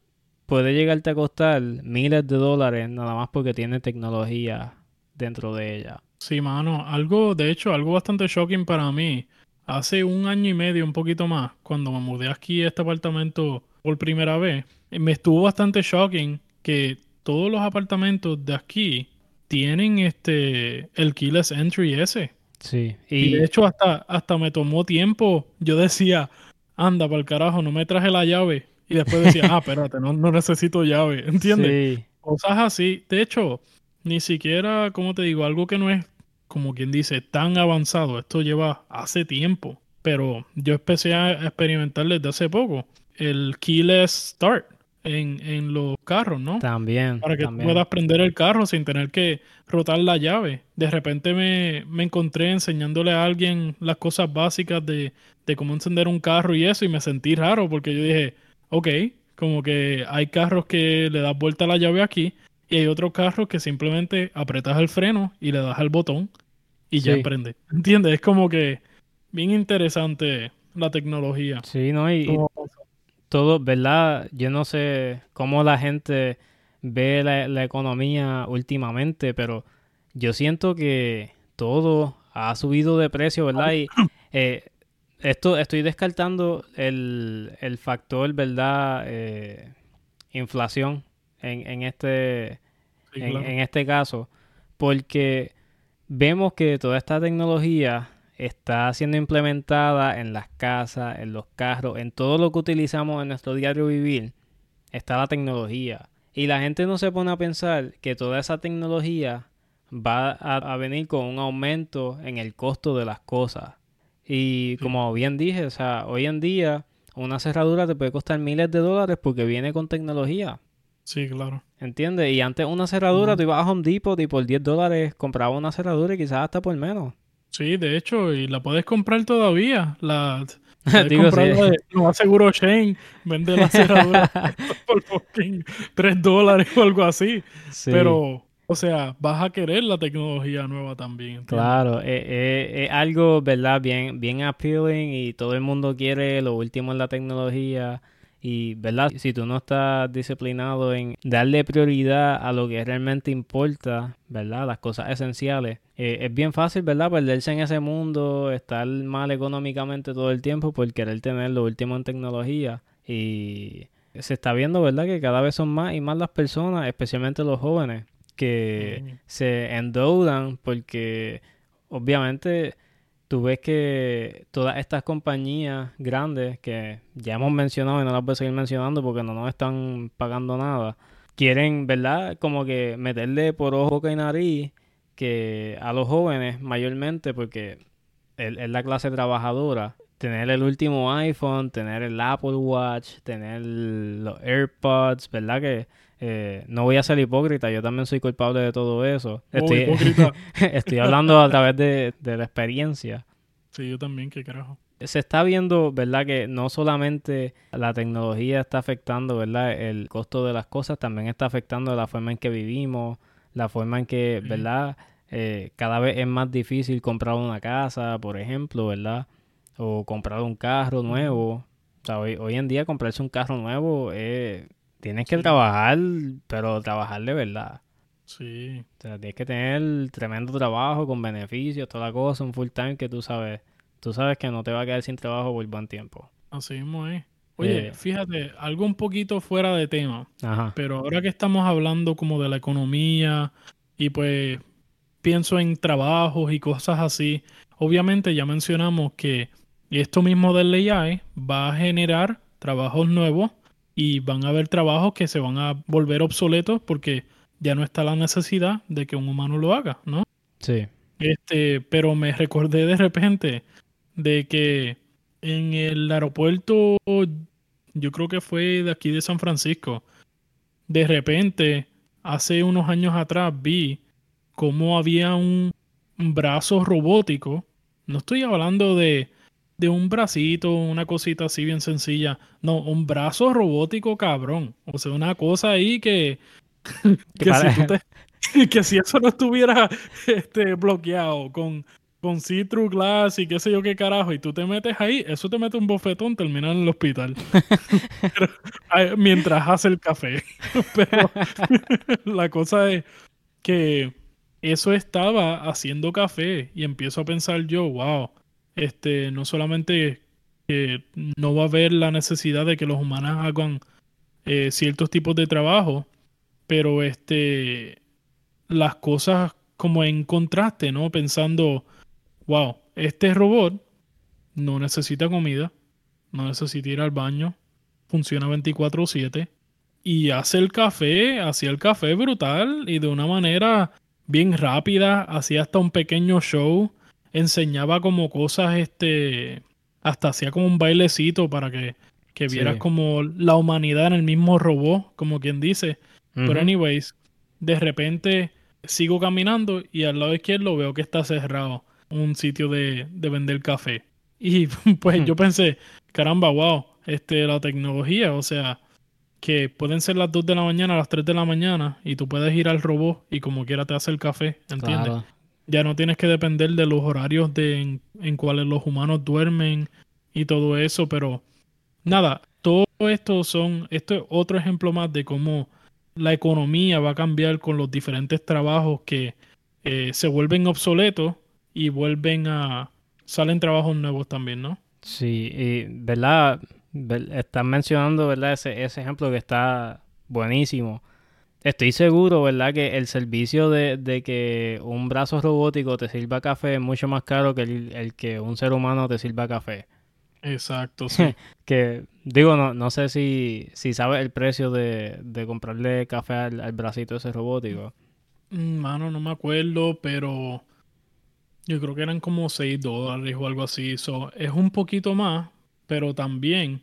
puede llegarte a costar miles de dólares nada más porque tiene tecnología dentro de ella. Sí, mano. Algo, de hecho, algo bastante shocking para mí. Hace un año y medio, un poquito más, cuando me mudé aquí a este apartamento por primera vez, me estuvo bastante shocking que todos los apartamentos de aquí tienen este el keyless entry ese. Sí. Y, de hecho hasta, hasta me tomó tiempo. Yo decía, anda para el carajo, no me traje la llave. Y después decía, ah, *laughs* espérate, no, no necesito llave. ¿Entiendes? Sí. Cosas así. De hecho, ni siquiera, como te digo, algo que no es, como quien dice, tan avanzado. Esto lleva hace tiempo. Pero yo empecé a experimentar desde hace poco. El keyless start en, los carros, ¿no? También. Para que también. puedas prender el carro sin tener que rotar la llave. De repente me, me encontré enseñándole a alguien las cosas básicas de, de, cómo encender un carro y eso, y me sentí raro porque yo dije, ok, como que hay carros que le das vuelta a la llave aquí y hay otros carros que simplemente apretas el freno y le das al botón y ya prende. ¿Entiendes? Es como que bien interesante la tecnología. Sí, ¿no? Y, todo, ¿verdad? Yo no sé cómo la gente ve la, economía últimamente, pero yo siento que todo ha subido de precio, ¿verdad? Y *coughs* eh, esto estoy descartando el, factor, ¿verdad? Eh, inflación en, en este, en este caso, porque vemos que toda esta tecnología está siendo implementada en las casas, en los carros, en todo lo que utilizamos en nuestro diario vivir, está la tecnología. Y la gente no se pone a pensar que toda esa tecnología va a, venir con un aumento en el costo de las cosas. Y como bien dije, o sea, hoy en día una cerradura te puede costar miles de dólares porque viene con tecnología. Sí, claro. ¿Entiendes? Y antes una cerradura, tú ibas a Home Depot y por 10 dólares compraba una cerradura y quizás hasta por menos. Sí, de hecho, y la puedes comprar todavía. La, *laughs* Digo, comprarla lo más seguro Shane vende la cerradura *laughs* *laughs* por 3 dólares o algo así. Pero, o sea, vas a querer la tecnología nueva también. Claro, es eh, eh, es algo, ¿verdad? Bien, bien appealing y todo el mundo quiere lo último en la tecnología. Y, ¿verdad? Si tú no estás disciplinado en darle prioridad a lo que realmente importa, ¿verdad? Las cosas esenciales. Eh, es bien fácil, ¿verdad? Perderse en ese mundo, estar mal económicamente todo el tiempo por querer tener lo último en tecnología. Y se está viendo, ¿verdad? Que cada vez son más y más las personas, especialmente los jóvenes, que se endeudan porque obviamente tú ves que todas estas compañías grandes que ya hemos mencionado y no las voy a seguir mencionando porque no nos están pagando nada, quieren, ¿verdad? Como que meterle por ojo y nariz que a los jóvenes mayormente porque es la clase trabajadora tener el último iPhone, tener el Apple Watch, tener los AirPods, ¿verdad? Que eh, no voy a ser hipócrita, yo también soy culpable de todo eso. Oh, estoy, hipócrita. *laughs* estoy hablando a través de, la experiencia. Sí, yo también, qué carajo. Se está viendo, ¿verdad? Que no solamente la tecnología está afectando, ¿verdad? El costo de las cosas, también está afectando la forma en que vivimos, la forma en que, ¿verdad? Eh, cada vez es más difícil comprar una casa, por ejemplo, ¿verdad? O comprar un carro nuevo. O sea, hoy, hoy en día comprarse un carro nuevo es Tienes que trabajar, pero trabajar de verdad. Sí. O sea, tienes que tener tremendo trabajo con beneficios, toda la cosa, un full time que tú sabes. Tú sabes que no te va a quedar sin trabajo por buen tiempo. Así mismo es. Oye, eh, fíjate, algo un poquito fuera de tema. Ajá. Pero ahora que estamos hablando como de la economía y pues pienso en trabajos y cosas así, obviamente ya mencionamos que esto mismo del AI va a generar trabajos nuevos y van a haber trabajos que se van a volver obsoletos porque ya no está la necesidad de que un humano lo haga, ¿no? Sí. Este, pero me recordé de repente de que en el aeropuerto, yo creo que fue de aquí de San Francisco, de repente, hace unos años atrás vi cómo había un, brazo robótico. No estoy hablando de, de un bracito, una cosita así bien sencilla. No, un brazo robótico cabrón. O sea, una cosa ahí que, *laughs* que, si, *laughs* que si eso no estuviera este, bloqueado con, con Citrus Glass y qué sé yo qué carajo, y tú te metes ahí, eso te mete un bofetón, terminas en el hospital. *laughs* mientras hace el café. Pero la cosa es que eso estaba haciendo café y empiezo a pensar yo, wow, este, no solamente que no va a haber la necesidad de que los humanos hagan eh, ciertos tipos de trabajo, pero este, las cosas como en contraste, ¿no? Pensando, wow, este robot no necesita comida, no necesita ir al baño, funciona 24/7 y hace el café, hacía el café brutal y de una manera bien rápida, hacía hasta un pequeño show, enseñaba como cosas, este, hasta hacía como un bailecito para que, que vieras como la humanidad en el mismo robot, como quien dice. Pero anyways, de repente sigo caminando y al lado izquierdo veo que está cerrado un sitio de, vender café. *laughs* Y pues yo pensé, caramba, wow, este, la tecnología, o sea, que pueden ser las 2 de la mañana, las 3 de la mañana, y tú puedes ir al robot y como quiera te hace el café, ¿entiendes? Ya no tienes que depender de los horarios de en, en cuales los humanos duermen y todo eso, pero nada, todo esto son, esto es otro ejemplo más de cómo la economía va a cambiar con los diferentes trabajos que eh, se vuelven obsoletos y vuelven a... salen trabajos nuevos también, ¿no? Sí, y verdad, están mencionando, ¿verdad? Ese, ese ejemplo que está buenísimo. Estoy seguro, ¿verdad? Que el servicio de, de, que un brazo robótico te sirva café es mucho más caro que el, que un ser humano te sirva café. Exacto, *laughs* sí. que digo, no, no sé si, si sabes el precio de, de comprarle café al, al bracito ese robótico. Mm, mano, no me acuerdo, pero yo creo que eran como 6 dólares o algo así. So, es un poquito más, pero también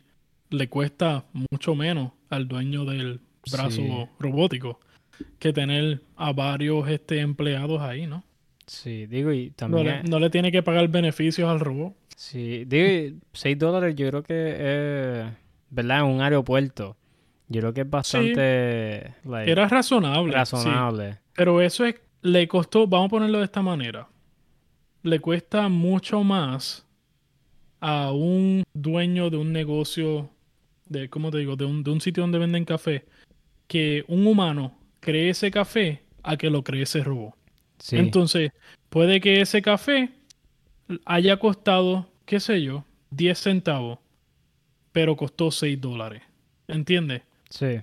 le cuesta mucho menos al dueño del brazo robótico que tener a varios este, empleados ahí, ¿no? Sí, digo, y también... No le, tiene que pagar beneficios al robot. Sí, digo, 6 dólares yo creo que es, ¿verdad? En un aeropuerto. Yo creo que es bastante... Era razonable. Razonable. Pero eso es, le costó, vamos a ponerlo de esta manera le cuesta mucho más a un dueño de un negocio, de, ¿cómo te digo? De un, de un sitio donde venden café, que un humano cree ese café a que lo cree ese robot. Entonces, puede que ese café haya costado, qué sé yo, 10 centavos, pero costó 6 dólares. ¿Entiendes? Sí.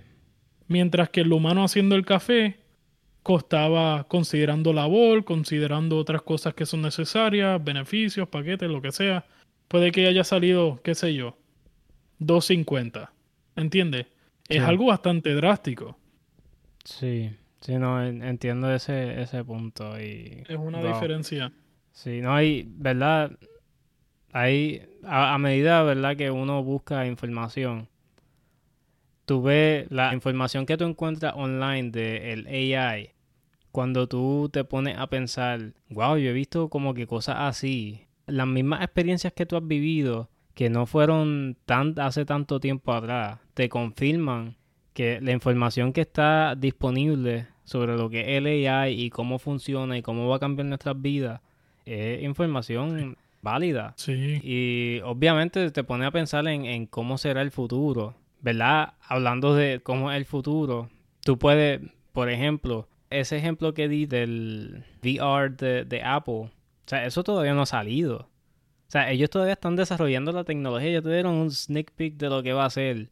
Mientras que el humano haciendo el café costaba considerando labor, considerando otras cosas que son necesarias, beneficios, paquetes, lo que sea. Puede que haya salido, qué sé yo, 2.50. ¿Entiendes? Es algo bastante drástico. Sí, sí, no, entiendo ese, ese punto. Y, es una diferencia. Sí, no hay, ¿verdad? Hay, a, a medida, ¿verdad? Que uno busca información, tú ves la información que tú encuentras online del AI cuando tú te pones a pensar, wow, yo he visto como que cosas así, las mismas experiencias que tú has vivido, que no fueron tan hace tanto tiempo atrás, te confirman que la información que está disponible sobre lo que es el AI y cómo funciona y cómo va a cambiar nuestras vidas es información válida. Sí. Y obviamente te pone a pensar en, en cómo será el futuro, ¿verdad? Hablando de cómo es el futuro, tú puedes, por ejemplo, ese ejemplo que di del VR de, Apple, o sea, eso todavía no ha salido. O sea, ellos todavía están desarrollando la tecnología, ya tuvieron un sneak peek de lo que va a ser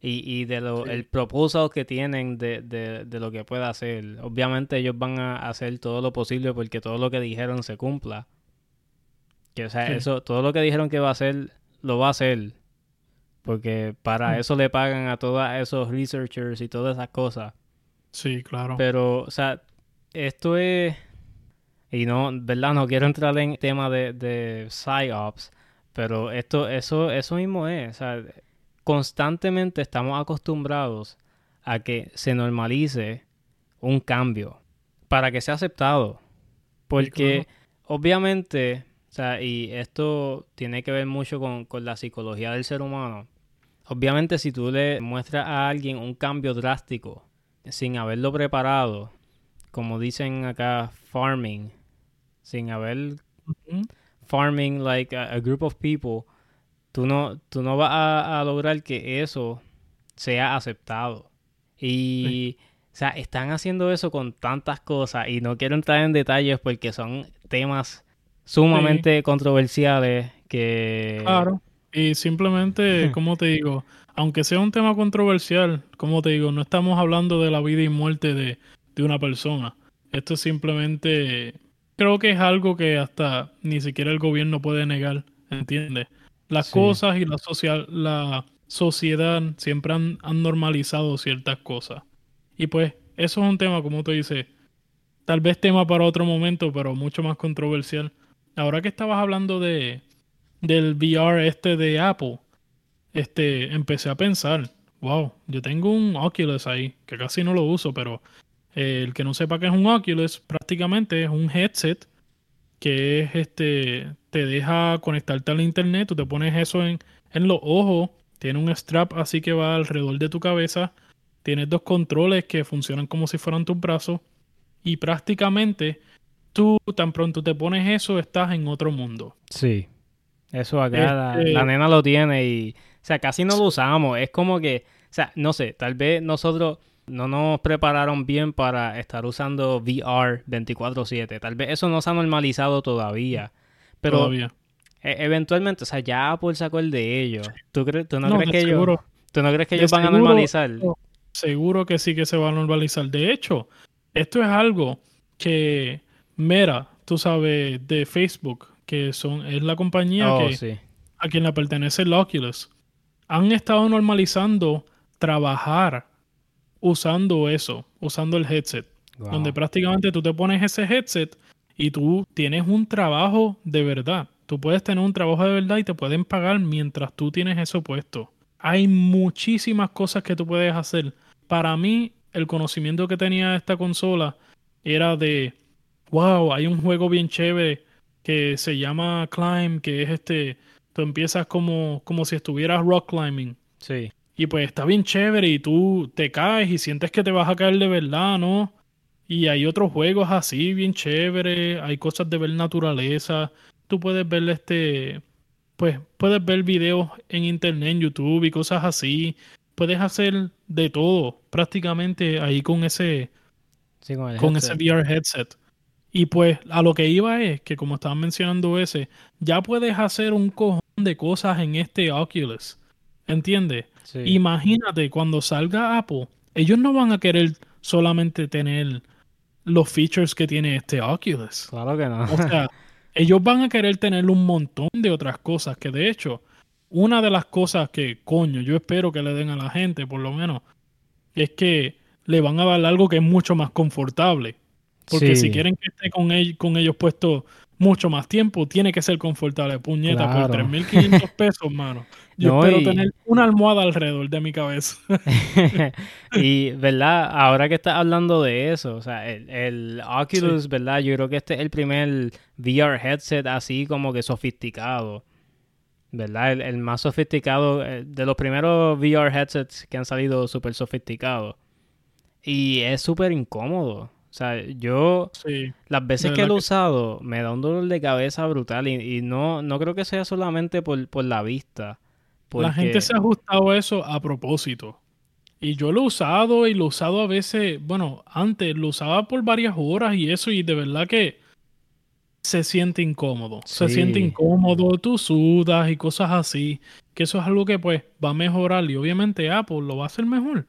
y, y de lo, el propósito que tienen de, de, de, lo que puede hacer. Obviamente ellos van a hacer todo lo posible porque todo lo que dijeron se cumpla. Que, o sea, eso, todo lo que dijeron que va a hacer, lo va a hacer. Porque para mm. eso le pagan a todos esos researchers y todas esas cosas. Sí, claro. Pero, o sea, esto es... Y no, ¿verdad? No quiero entrar en tema de, de PsyOps, pero esto, eso, eso mismo es. O sea, constantemente estamos acostumbrados a que se normalice un cambio. para que sea aceptado. Porque obviamente, o sea, y esto tiene que ver mucho con, con la psicología del ser humano. Obviamente si tú le muestras a alguien un cambio drástico sin haberlo preparado, como dicen acá, farming, sin haber farming like a, group of people, tú no, tú no vas a, lograr que eso sea aceptado. Y, o sea, están haciendo eso con tantas cosas y no quiero entrar en detalles porque son temas sumamente controversiales que... Claro. Y simplemente, como te digo, aunque sea un tema controversial, como te digo, no estamos hablando de la vida y muerte de, de una persona. Esto simplemente creo que es algo que hasta ni siquiera el gobierno puede negar, ¿entiendes? Las cosas y la, social, la sociedad siempre han, normalizado ciertas cosas. Y pues eso es un tema, como tú dices, tal vez tema para otro momento, pero mucho más controversial. Ahora que estabas hablando de del VR este de Apple, este empecé a pensar, wow, yo tengo un Oculus ahí, que casi no lo uso, pero el que no sepa qué es un Oculus, prácticamente es un headset que es este te deja conectarte al internet, tú te pones eso en, en los ojos, tiene un strap así que va alrededor de tu cabeza, tienes dos controles que funcionan como si fueran tus brazos y prácticamente tú tan pronto te pones eso estás en otro mundo. Sí. Eso acá la, este nena lo tiene y o sea, casi no lo usamos, es como que, o sea, no sé, tal vez nosotros no nos prepararon bien para estar usando VR 24/7. Tal vez eso no se ha normalizado todavía. Pero todavía. E, eventualmente, o sea, ya Apple sacó el de ellos. ¿Tú, tú no, crees que ellos, ¿tú no crees que ellos van a normalizar? Seguro que sí que se va a normalizar. De hecho, esto es algo que Mera, tú sabes, de Facebook, que son es la compañía oh, que, a quien le pertenece el Oculus, han estado normalizando trabajar usando eso, usando el headset. Donde prácticamente tú te pones ese headset y tú tienes un trabajo de verdad. Tú puedes tener un trabajo de verdad y te pueden pagar mientras tú tienes eso puesto. Hay muchísimas cosas que tú puedes hacer. Para mí, el conocimiento que tenía esta consola era de, wow, hay un juego bien chévere que se llama Climb, que es este, tú empiezas como, como si estuvieras rock climbing. Sí. Y pues está bien chévere y tú te caes y sientes que te vas a caer de verdad, ¿no? Y hay otros juegos así, bien chévere, hay cosas de ver naturaleza. Tú puedes ver este, pues puedes ver videos en internet, en YouTube y cosas así. Puedes hacer de todo prácticamente ahí con ese, con, ese VR headset. Y pues a lo que iba es que como estaban mencionando ese, ya puedes hacer un cojón de cosas en este Oculus. ¿Entiendes? Imagínate cuando salga Apple, ellos no van a querer solamente tener los features que tiene este Oculus. Claro que no. O sea, *laughs* ellos van a querer tener un montón de otras cosas que de hecho, una de las cosas que, coño, yo espero que le den a la gente, por lo menos, es que le van a dar algo que es mucho más confortable. Porque si quieren que esté con, ellos, con ellos puesto mucho más tiempo, tiene que ser confortable. Puñeta, por 3.500 *laughs* pesos, mano. Yo espero tener una almohada alrededor de mi cabeza. *laughs* y, ¿verdad? Ahora que estás hablando de eso, o sea, el, Oculus, ¿verdad? Yo creo que este es el primer VR headset así como que sofisticado. ¿Verdad? El, más sofisticado, eh, de los primeros VR headsets que han salido súper sofisticados. Y es súper incómodo. O sea, yo las veces que lo he usado me da un dolor de cabeza brutal y, no, no creo que sea solamente por, por la vista. La gente se ha ajustado a eso a propósito. Y yo lo he usado y lo he usado a veces, bueno, antes lo usaba por varias horas y eso y de verdad que se siente incómodo. Se siente incómodo, tú sudas y cosas así. Que eso es algo que pues va a mejorar y obviamente Apple lo va a hacer mejor.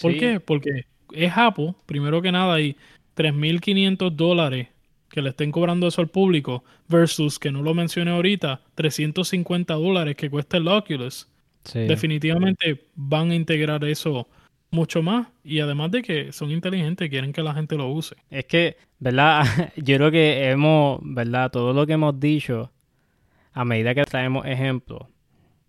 ¿Por qué? Porque es Apple, primero que nada, y 3.500 dólares que le estén cobrando eso al público versus, que no lo mencioné ahorita, 350 dólares que cuesta el Oculus. Definitivamente van a integrar eso mucho más y además de que son inteligentes, quieren que la gente lo use. Es que, ¿verdad? *laughs* Yo creo que hemos, ¿verdad? Todo lo que hemos dicho, a medida que traemos ejemplos,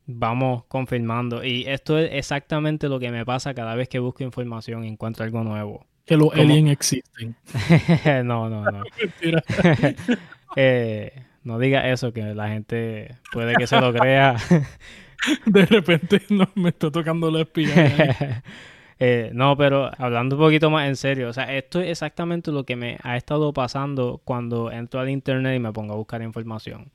vamos confirmando. Y esto es exactamente lo que me pasa cada vez que busco información y encuentro algo nuevo. Que los aliens existen. *laughs* no, no, no. *laughs* *laughs* eh, no diga eso, que la gente puede que se lo crea. De repente no, me está tocando la espina. Eh, no, pero hablando un poquito más en serio, o sea, esto es exactamente lo que me ha estado pasando cuando entro al internet y me pongo a buscar información.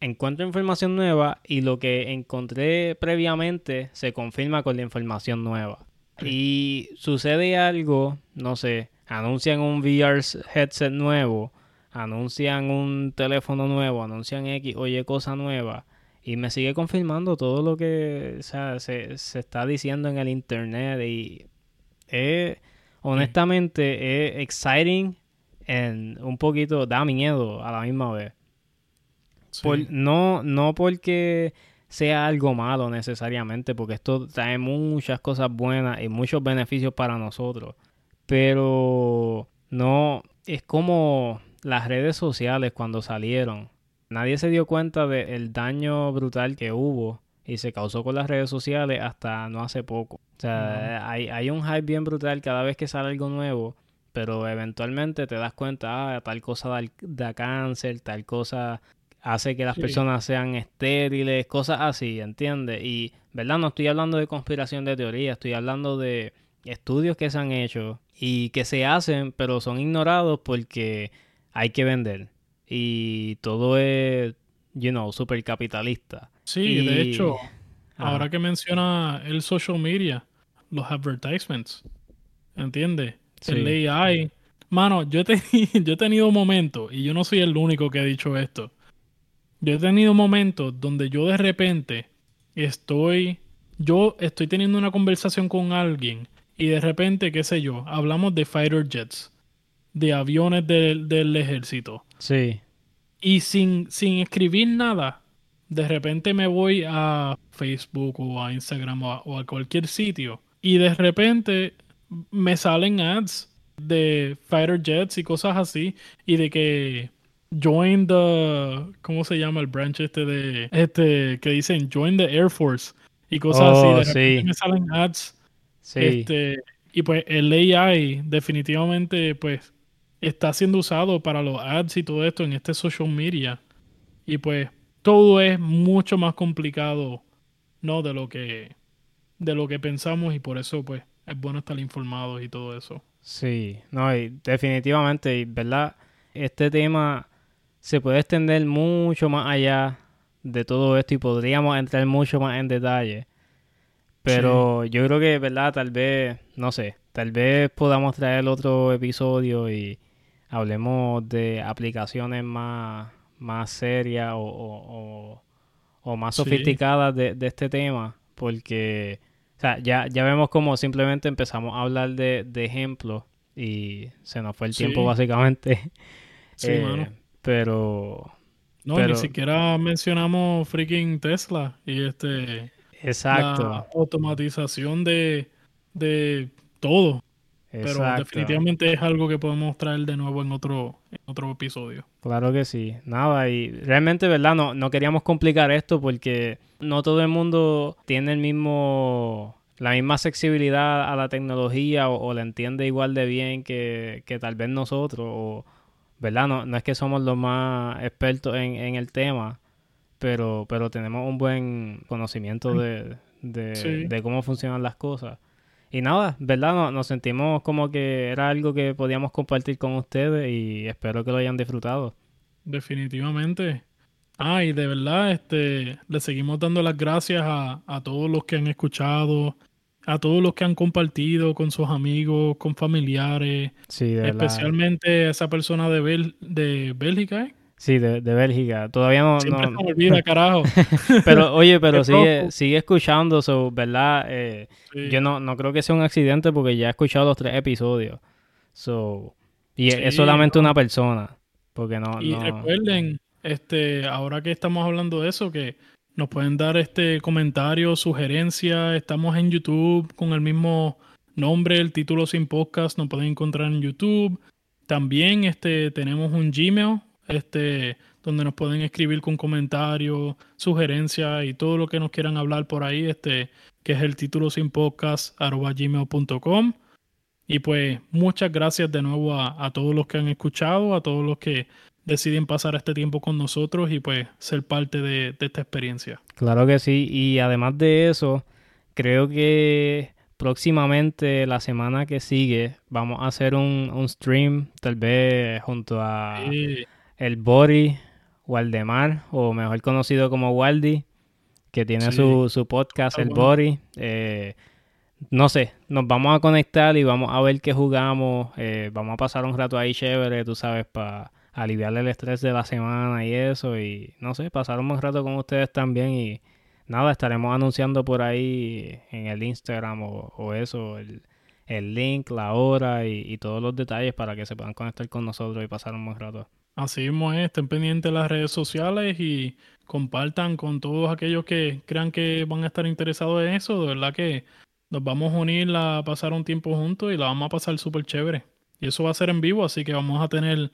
Encuentro información nueva y lo que encontré previamente se confirma con la información nueva. Y sucede algo, no sé, anuncian un VR headset nuevo, anuncian un teléfono nuevo, anuncian X, oye, cosa nueva. Y me sigue confirmando todo lo que se, está diciendo en el internet. Y es, honestamente, es exciting y un poquito da miedo a la misma vez. no, no porque sea algo malo necesariamente, porque esto trae muchas cosas buenas y muchos beneficios para nosotros. Pero no, es como las redes sociales cuando salieron. Nadie se dio cuenta del daño brutal que hubo y se causó con las redes sociales hasta no hace poco. O sea, hay, hay un hype bien brutal cada vez que sale algo nuevo, pero eventualmente te das cuenta, ah, tal cosa da, cáncer, tal cosa hace que las personas sean estériles, cosas así, ¿entiendes? Y, ¿verdad? No estoy hablando de conspiración de teoría, estoy hablando de estudios que se han hecho y que se hacen, pero son ignorados porque hay que vender. Y todo es, you know, súper capitalista. Sí, de hecho, ahora que menciona el social media, los advertisements, ¿entiendes? El AI. Mano, yo *laughs* yo he tenido momentos, y yo no soy el único que ha dicho esto, yo he tenido momentos donde yo de repente estoy, yo estoy teniendo una conversación con alguien y de repente, qué sé yo, hablamos de fighter jets, de aviones del, ejército. Sí. Y sin, sin escribir nada, de repente me voy a Facebook o a Instagram o a cualquier sitio y de repente me salen ads de fighter jets y cosas así y de que join the ¿cómo se llama el branch este de este que dicen join the Air Force y cosas así de oh, sí. me salen ads este y pues el AI definitivamente pues está siendo usado para los ads y todo esto en este social media. Y pues todo es mucho más complicado no de lo que de lo que pensamos y por eso pues es bueno estar informados y todo eso. Sí no y definitivamente verdad este tema se puede extender mucho más allá de todo esto y podríamos entrar mucho más en detalle. Pero yo creo que, ¿verdad? Tal vez, no sé, tal vez podamos traer otro episodio y hablemos de aplicaciones más, más serias o, más sofisticadas de, este tema. Porque, o sea, ya, ya vemos como simplemente empezamos a hablar de, ejemplos y se nos fue el tiempo básicamente. Sí, *laughs* eh, pero... No, ni siquiera mencionamos freaking Tesla y este... Exacto. La automatización de, de todo. Pero definitivamente es algo que podemos traer de nuevo en otro, en otro episodio. Claro que sí. Nada, y realmente, ¿verdad? No, no queríamos complicar esto porque no todo el mundo tiene el mismo la misma accesibilidad a la tecnología o, o la entiende igual de bien que, que tal vez nosotros o, ¿verdad? No, no es que somos los más expertos en, en el tema, pero, pero tenemos un buen conocimiento de, de, cómo funcionan las cosas. Y nada, ¿verdad? Nos, sentimos como que era algo que podíamos compartir con ustedes y espero que lo hayan disfrutado. Definitivamente. Ah, y de verdad, este, le seguimos dando las gracias a, a todos los que han escuchado, a todos los que han compartido con sus amigos, con familiares, sí, especialmente esa persona de, de Bélgica, ¿eh? Sí, de, Bélgica. Todavía no... Siempre no... Se olvida, *laughs* carajo. *laughs* pero, oye, pero sigue, sigue escuchando, ¿verdad? Eh, yo no, no creo que sea un accidente porque ya he escuchado los tres episodios. So, y es solamente una persona. Porque no... Y recuerden, este, ahora que estamos hablando de eso, que nos pueden dar este comentario, sugerencia. Estamos en YouTube con el mismo nombre, el título sin podcast, nos pueden encontrar en YouTube. También este, tenemos un Gmail, este, donde nos pueden escribir con comentarios, sugerencias y todo lo que nos quieran hablar por ahí, este, que es el título sin podcast gmail.com. Y pues muchas gracias de nuevo a, todos los que han escuchado, a todos los que deciden pasar este tiempo con nosotros y pues ser parte de, esta experiencia. Claro que sí, y además de eso, creo que próximamente, la semana que sigue, vamos a hacer un, stream, tal vez junto a el Bori Waldemar, o mejor conocido como Waldi, que tiene su, su, podcast, el Bori. Eh, no sé, nos vamos a conectar y vamos a ver qué jugamos. Eh, vamos a pasar un rato ahí chévere, tú sabes, para aliviarle el estrés de la semana y eso. Y no sé, pasar un buen rato con ustedes también. Y nada, estaremos anunciando por ahí en el Instagram o, eso, el, link, la hora y, todos los detalles para que se puedan conectar con nosotros y pasar un buen rato. Así mismo es, estén pendientes de las redes sociales y compartan con todos aquellos que crean que van a estar interesados en eso. De verdad que nos vamos a unir a pasar un tiempo juntos y la vamos a pasar súper chévere. Y eso va a ser en vivo, así que vamos a tener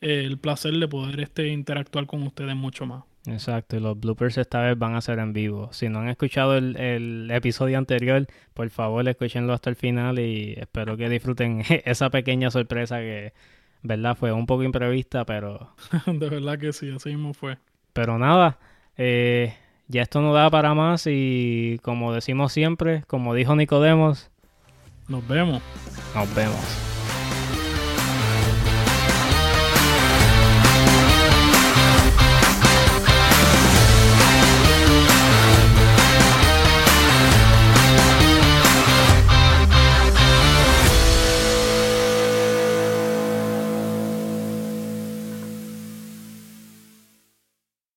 el placer de poder este, interactuar con ustedes mucho más. Exacto, y los bloopers esta vez van a ser en vivo. Si no han escuchado el, episodio anterior, por favor escúchenlo hasta el final y espero que disfruten *laughs* esa pequeña sorpresa que, ¿verdad? Fue un poco imprevista, pero... *laughs* de verdad que sí, así mismo fue. Pero nada, eh, ya esto no da para más y como decimos siempre, como dijo Nicodemos, nos vemos. Nos vemos.